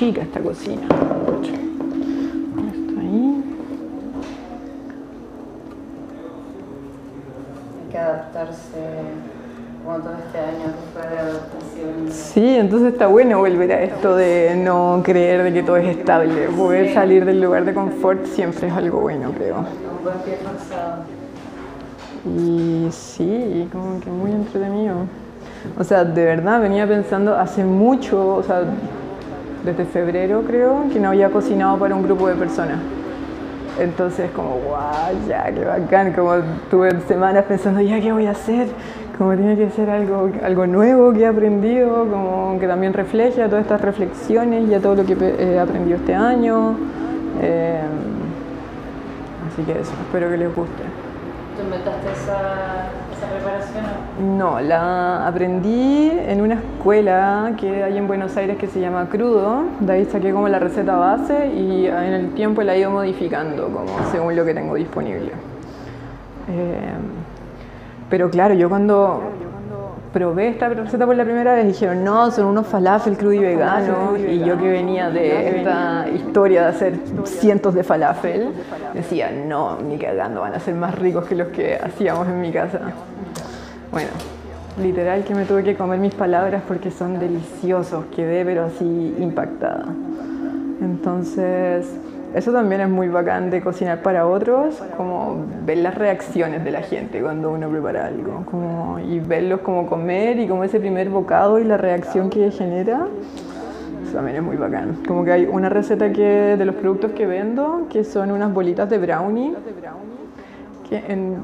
Chica esta cocina. Esto ahí. Hay que adaptarse como todo este año fue de adaptación. Sí, entonces está bueno volver a esto de no creer de que todo es estable. Poder salir del lugar de confort siempre es algo bueno, creo. Un buen pie Y sí, como que muy entretenido. O sea, de verdad venía pensando hace mucho, o sea, desde febrero creo, que no había cocinado para un grupo de personas. Entonces, como, guau, ya, qué bacán. Como tuve semanas pensando, ya, ¿qué voy a hacer? Como tiene que ser algo, algo nuevo que he aprendido, como que también refleje a todas estas reflexiones y a todo lo que he aprendido este año. Eh, así que eso, espero que les guste. ¿Tú inventaste esa preparación? No, la aprendí en una escuela que hay en Buenos Aires que se llama Crudo. De ahí saqué como la receta base y en el tiempo la he ido modificando como según lo que tengo disponible. Eh, pero claro, yo cuando probé esta receta por la primera vez dijeron, no, son unos falafel crudo y vegano. Y yo que venía de esta historia de hacer cientos de falafel, decía, no, ni cagando, van a ser más ricos que los que hacíamos en mi casa. Bueno, literal que me tuve que comer mis palabras porque son deliciosos, quedé pero así impactada. Entonces, eso también es muy bacán de cocinar para otros, como ver las reacciones de la gente cuando uno prepara algo, como, y verlos como comer y como ese primer bocado y la reacción que genera. Eso también es muy bacán. Como que hay una receta que, de los productos que vendo que son unas bolitas de brownie, que en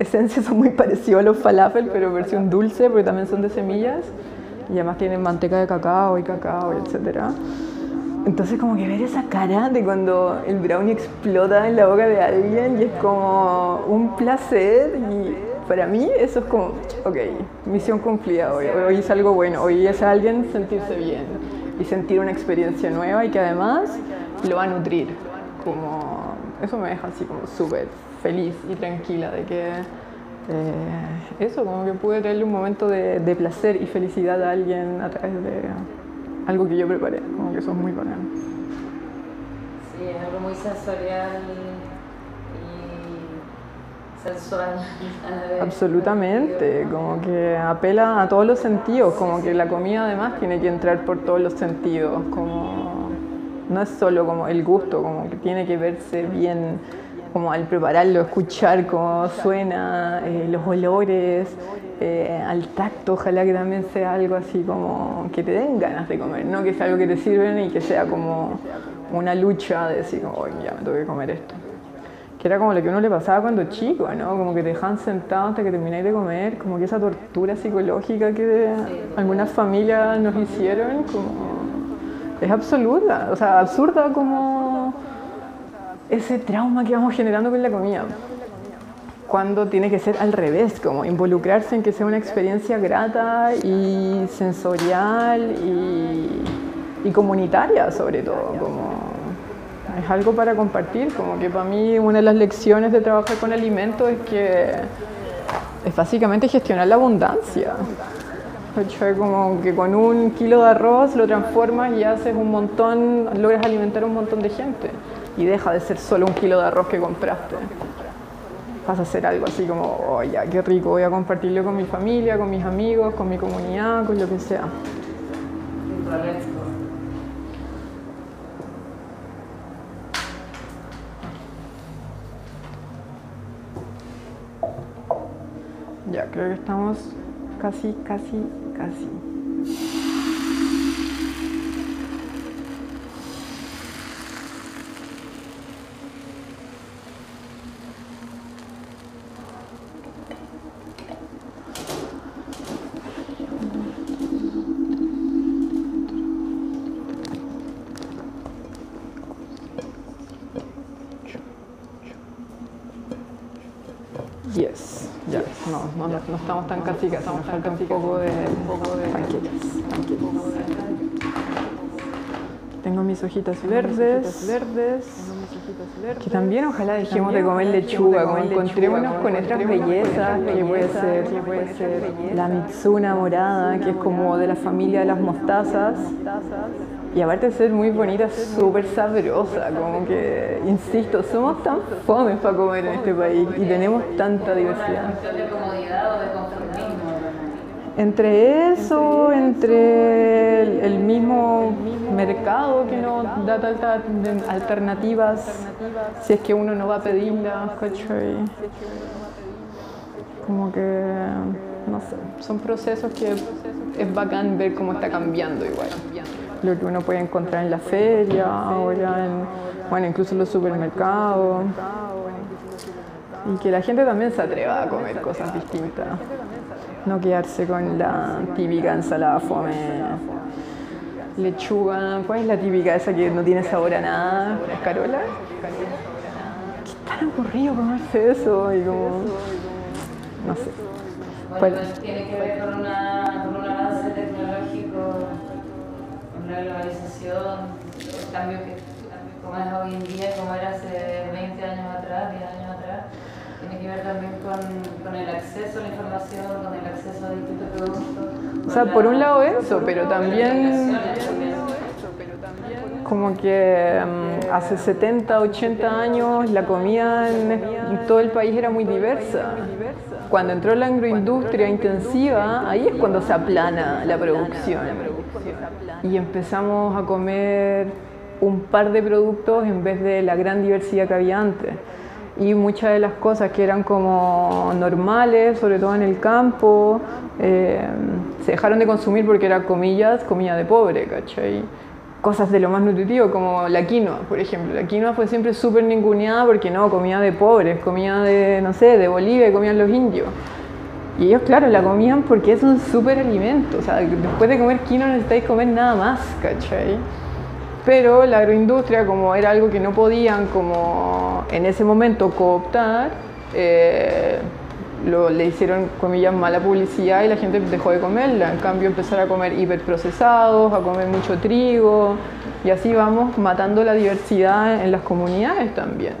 esencia son muy parecidos a los falafel, pero versión dulce porque también son de semillas y además tienen manteca de cacao y cacao, etcétera. Entonces como que ver esa cara de cuando el brownie explota en la boca de alguien y es como un placer y para mí eso es como, ok, misión cumplida hoy, hoy es algo bueno, hoy es alguien sentirse bien y sentir una experiencia nueva y que además lo va a nutrir, como eso me deja así como súper feliz y tranquila de que eh, eso, como que pude tenerle un momento de placer y felicidad a alguien a través de algo que yo preparé, como que eso es muy bacán. Sí, es algo muy sensorial y sensual. Absolutamente, como que apela a todos los sentidos, como que la comida además tiene que entrar por todos los sentidos, como no es solo como el gusto, como que tiene que verse bien como al prepararlo, escuchar cómo suena, eh, los olores, eh, al tacto, ojalá que también sea algo así como que te den ganas de comer, no que sea algo que te sirven y que sea como una lucha de decir, como, ya me tengo que comer esto. Que era como lo que uno le pasaba cuando chico, ¿no? Como que te dejaban sentado hasta que termináis de comer, como que esa tortura psicológica que algunas familias nos hicieron, como es absoluta, o sea, absurda como ese trauma que vamos generando con la comida. Cuando tiene que ser al revés, como involucrarse en que sea una experiencia grata y sensorial y, comunitaria sobre todo, como es algo para compartir, como que para mí una de las lecciones de trabajar con alimentos es que es básicamente gestionar la abundancia. Como que con un kilo de arroz lo transformas y haces un montón, logras alimentar a un montón de gente y deja de ser solo un kilo de arroz que compraste. Vas a hacer algo así como, oh ya, qué rico, voy a compartirlo con mi familia, con mis amigos, con mi comunidad, con lo que sea. Ya, creo que estamos casi, casi, casi. No, no, no, estamos tan casi, nos falta un poco de, Tengo mis hojitas verdes, verdes, que también ojalá dejemos de comer lechuga, como encontrémonos con estas bellezas, que puede ser, que puede ser la mitsuna morada, que es como de la familia de las mostazas, y aparte de ser muy bonita, súper sabrosa, como que, insisto, somos tan fomes para comer en este país y tenemos tanta diversidad. Entre eso, entre el, mismo mercado que nos da tantas alternativas, si es que uno no va a pedirlas, ¿cachai? Como que no sé, son procesos que es bacán ver cómo está cambiando igual. Lo que uno puede encontrar en la feria, ahora en, bueno, incluso en los supermercados. Y que la gente también se atreva a comer cosas distintas. No quedarse con la típica ensalada fome, lechuga. ¿Cuál es la típica esa que no tiene sabor a nada? ¿Escarola? Qué tan aburrido comerse eso y como. No sé. Bueno, la globalización, el cambio que como es hoy en día, como era hace 20 años atrás, 10 años atrás. Tiene que ver también con, con el acceso a la información, con el acceso a distintos productos. O sea, por un lado eso, pero también como que um, hace 70, 80 años la comida en, en, todo el país era muy diversa. Cuando entró la agroindustria intensiva, ahí es cuando se aplana la producción. Y empezamos a comer un par de productos en vez de la gran diversidad que había antes. Y muchas de las cosas que eran como normales, sobre todo en el campo, eh, se dejaron de consumir porque era comillas, comida de pobre, ¿cachai? Cosas de lo más nutritivo, como la quinoa, por ejemplo. La quinoa fue siempre súper ninguneada porque no, comida de pobres, comida de, no sé, de Bolivia, comían los indios. Y ellos, claro, la comían porque es un súper alimento. O sea, después de comer quinoa no necesitáis comer nada más, ¿cachai? pero la agroindustria, como era algo que no podían como en ese momento cooptar, eh, lo, le hicieron, comillas, mala publicidad y la gente dejó de comerla. En cambio, empezar a comer hiperprocesados, a comer mucho trigo, y así vamos matando la diversidad en las comunidades también.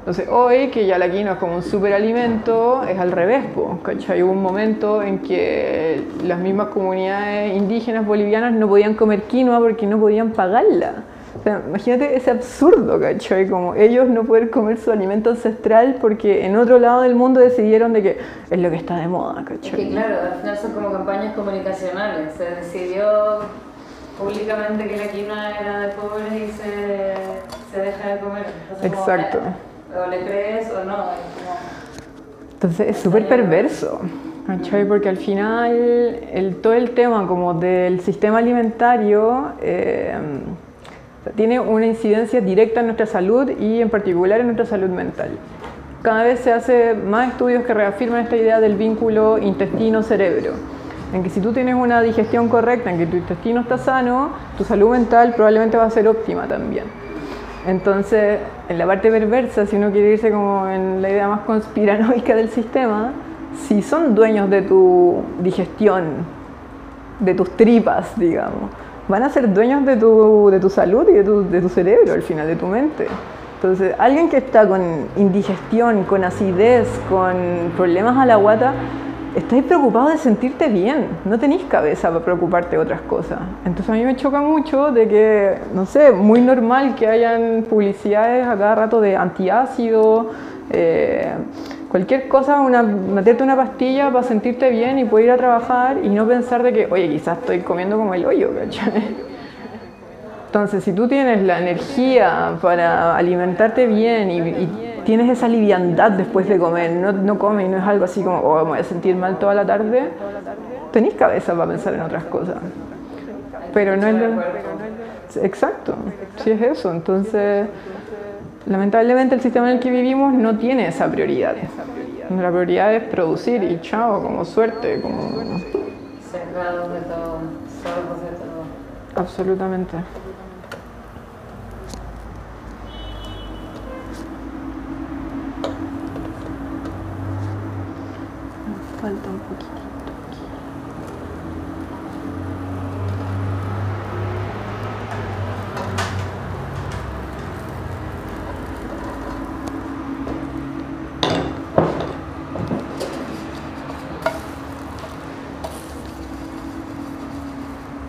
Entonces, hoy que ya la quinoa es como un superalimento, es al revés, ¿cachai? Hubo un momento en que las mismas comunidades indígenas bolivianas no podían comer quinoa porque no podían pagarla. O sea, imagínate ese absurdo, ¿cachai? Como ellos no poder comer su alimento ancestral porque en otro lado del mundo decidieron de que es lo que está de moda, ¿cachai? Es que claro, al final son como campañas comunicacionales. Se decidió públicamente que la quinoa era de pobres y se, se deja de comer. Entonces, Exacto. Como, o le crees o no. Entonces es súper perverso, ¿cachai? Porque al final el, todo el tema como del sistema alimentario eh, tiene una incidencia directa en nuestra salud y en particular en nuestra salud mental. Cada vez se hace más estudios que reafirman esta idea del vínculo intestino-cerebro. En que si tú tienes una digestión correcta, en que tu intestino está sano, tu salud mental probablemente va a ser óptima también. Entonces, en la parte perversa, si uno quiere irse como en la idea más conspiranoica del sistema, si son dueños de tu digestión, de tus tripas, digamos, van a ser dueños de tu, de tu salud y de tu, de tu cerebro, al final, de tu mente. Entonces, alguien que está con indigestión, con acidez, con problemas a la guata, estáis preocupados de sentirte bien, no tenéis cabeza para preocuparte de otras cosas. Entonces a mí me choca mucho de que, no sé, muy normal que hayan publicidades a cada rato de antiácido, eh, cualquier cosa, una, meterte una pastilla para sentirte bien y poder ir a trabajar y no pensar de que, oye, quizás estoy comiendo como el hoyo, ¿cachai? Entonces, si tú tienes la energía para alimentarte bien y, y tienes esa liviandad después de comer, no, no comes y no es algo así como, oh, me voy a sentir mal toda la tarde, tenés cabeza para pensar en otras cosas. Pero no es lo... Exacto, sí es eso. Entonces, lamentablemente el sistema en el que vivimos no tiene esa prioridad. La prioridad es producir y chao, como suerte, como... Cerrados de todo, de todo. Absolutamente. falta un poquitito aquí.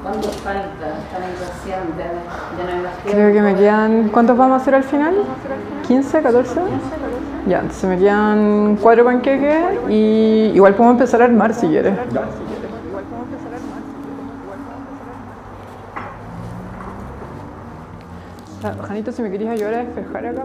¿Cuánto falta? Tan impaciente. Ya no hay más tiempo. Creo que me quedan. ¿Cuántos vamos a hacer al final? ¿15? ¿14? Ya, entonces me quedan cuatro panqueques y igual podemos empezar a armar si quieres. Janito, si me querías ayudar a despejar acá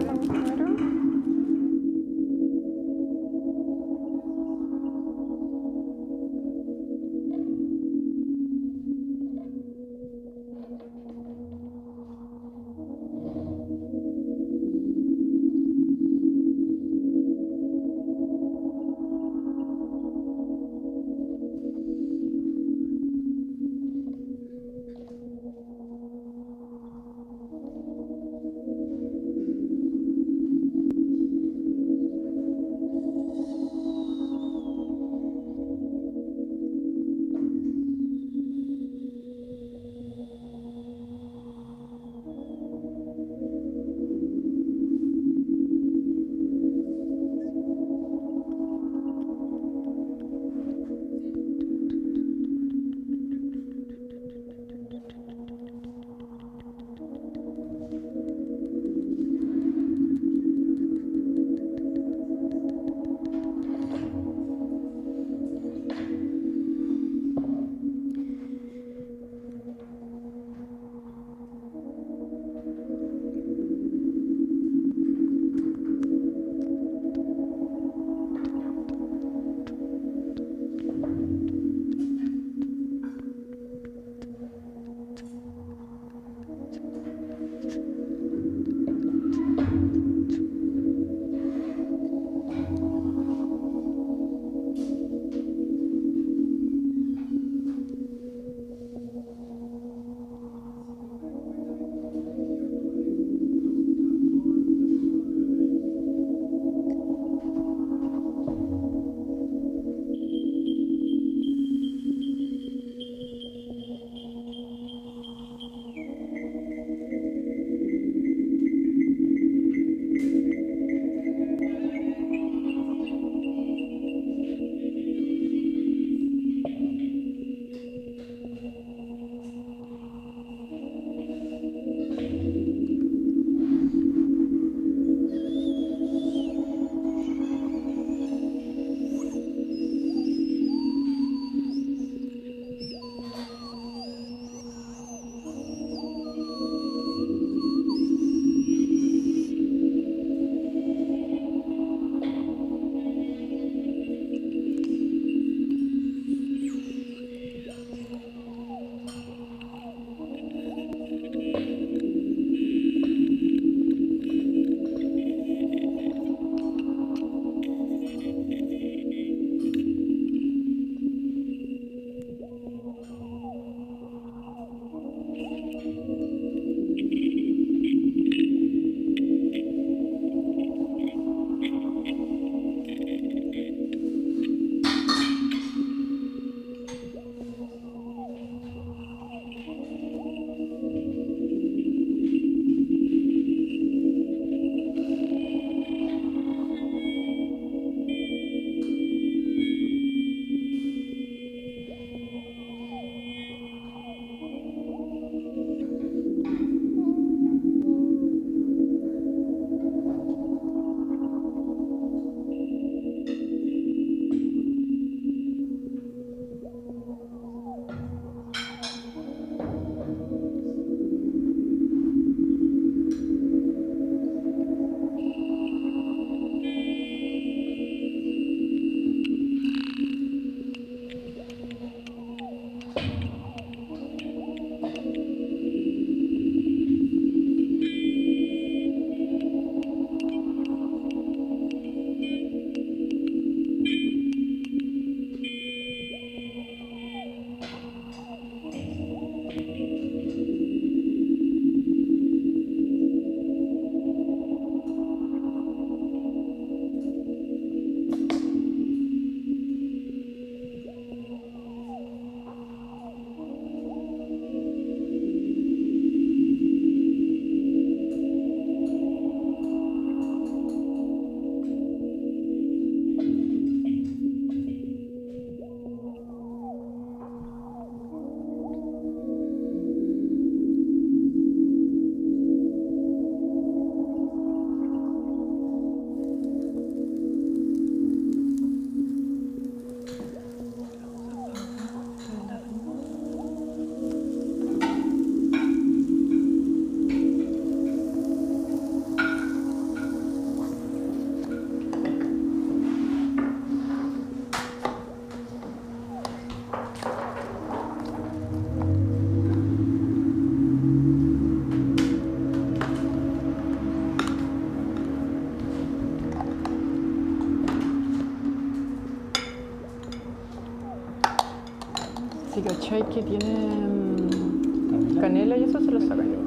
primero. que tiene mm, canela y eso se lo sacan yo.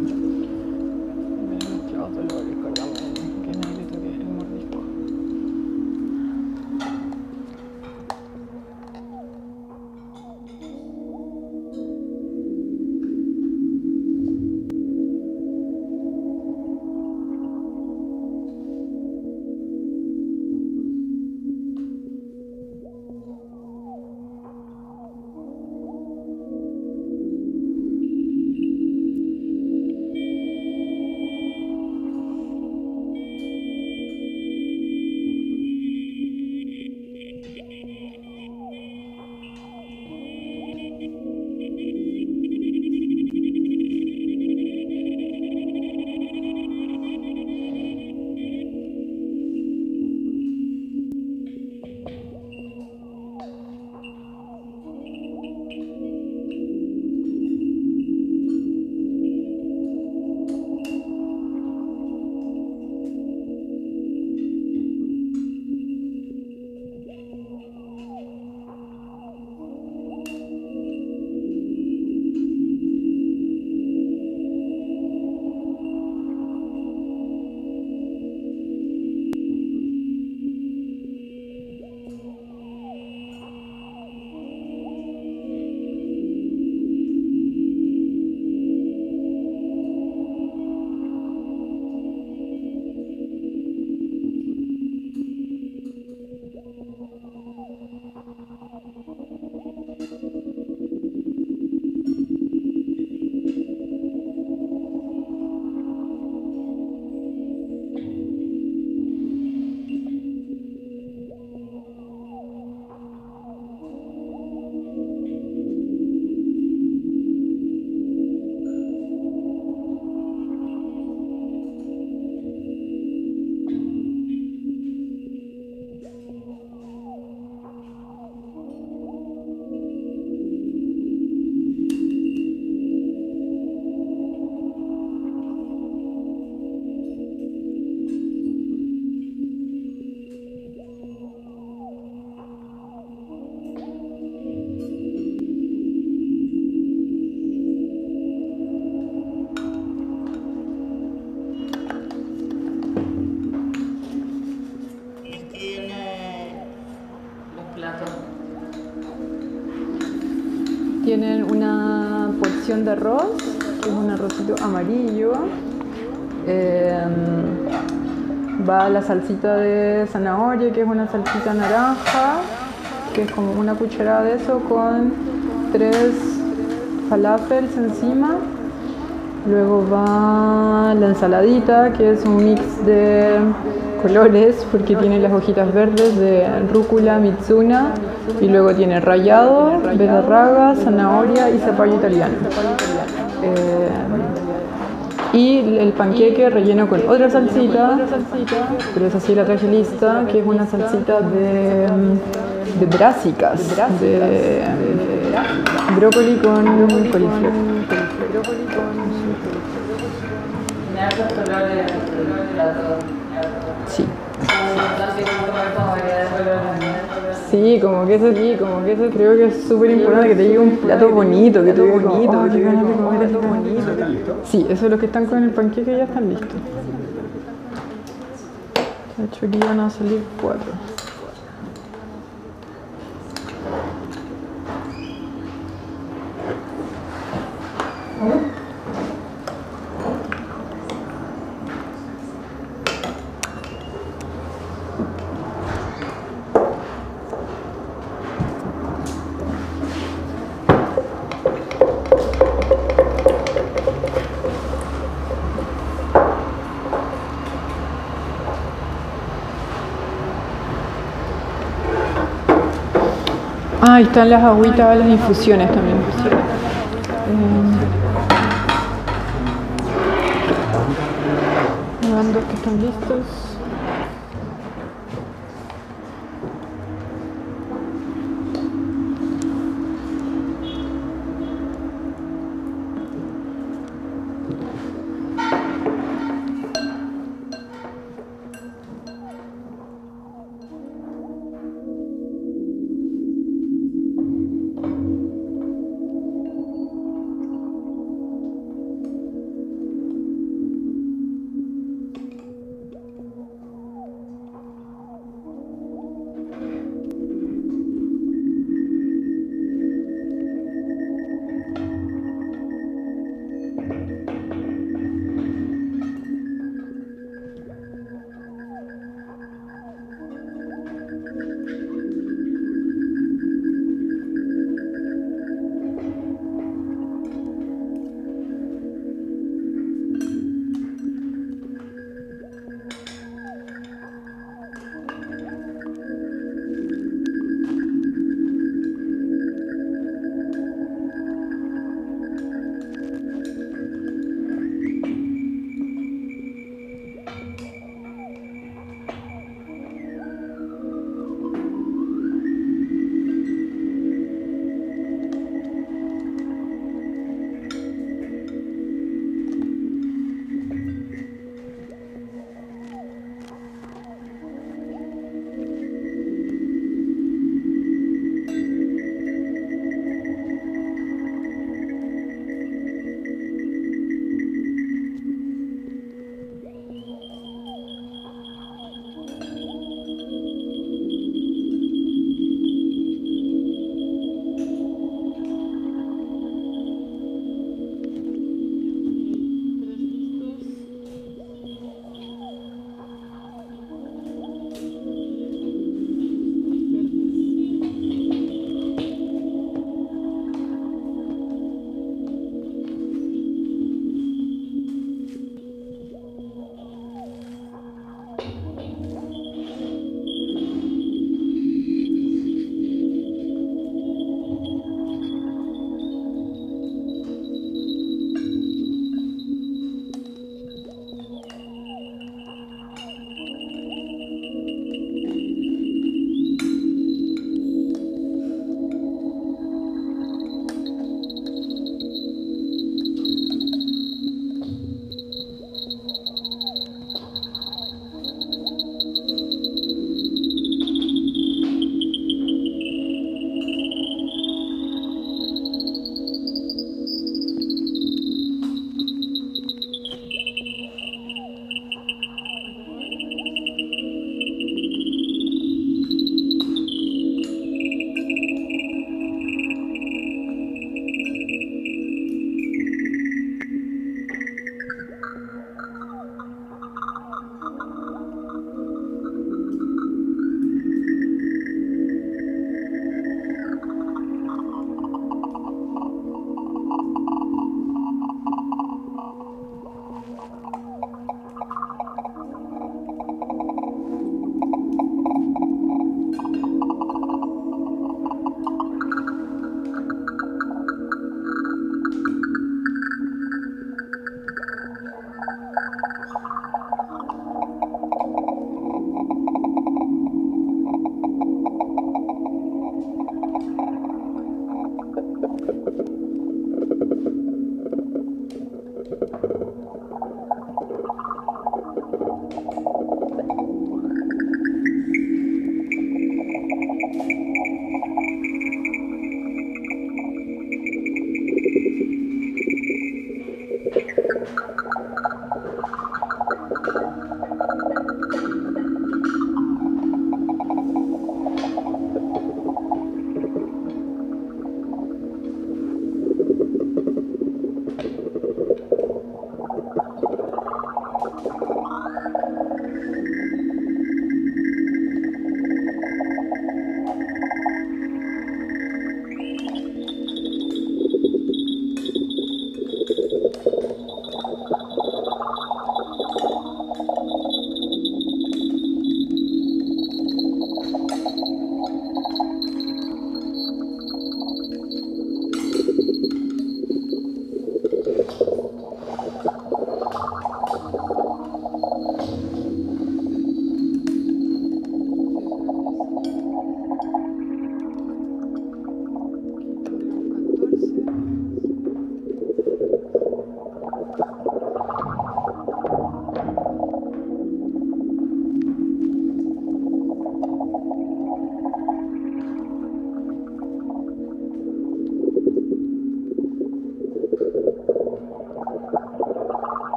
Mezclados dolores, de arroz, que es un arrocito amarillo. Eh, va la salsita de zanahoria, que es una salsita naranja, que es como una cucharada de eso con tres falafels encima. Luego va la ensaladita, que es un mix de colores, porque tiene las hojitas verdes de rúcula, mitsuna, y luego tiene rallado, beterraga, zanahoria y zapallo italiano. Eh, y el panqueque relleno con otra salsita, pero esa sí la traje lista, que es una salsita de, de brásicas, de brócoli con coliflor el plato. Sí. Como importante comer como variedad de colores. Sí, como que eso sí, como que eso creo que es súper importante que te llegue un plato bonito, que te llegue bonito, que ganas de comer esto bonito. Sí, eso los que están con el panqueque ya están listos. De hecho aquí van a salir cuatro. Ahí están las agüitas, las infusiones también. Eh, que están listos.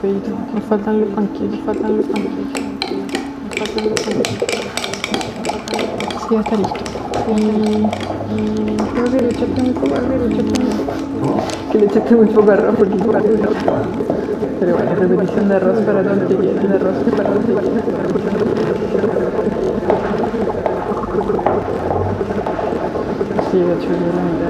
Feito. Me faltan los panquillos, me faltan los panquillos. Me faltan los panquillos. Sí, está listo. Y, y que le echaste muy poco arroz, le le echaste muy poco arroz porque de Pero bueno, repetición de arroz para los que de arroz para los que. Sí, de hecho, yo.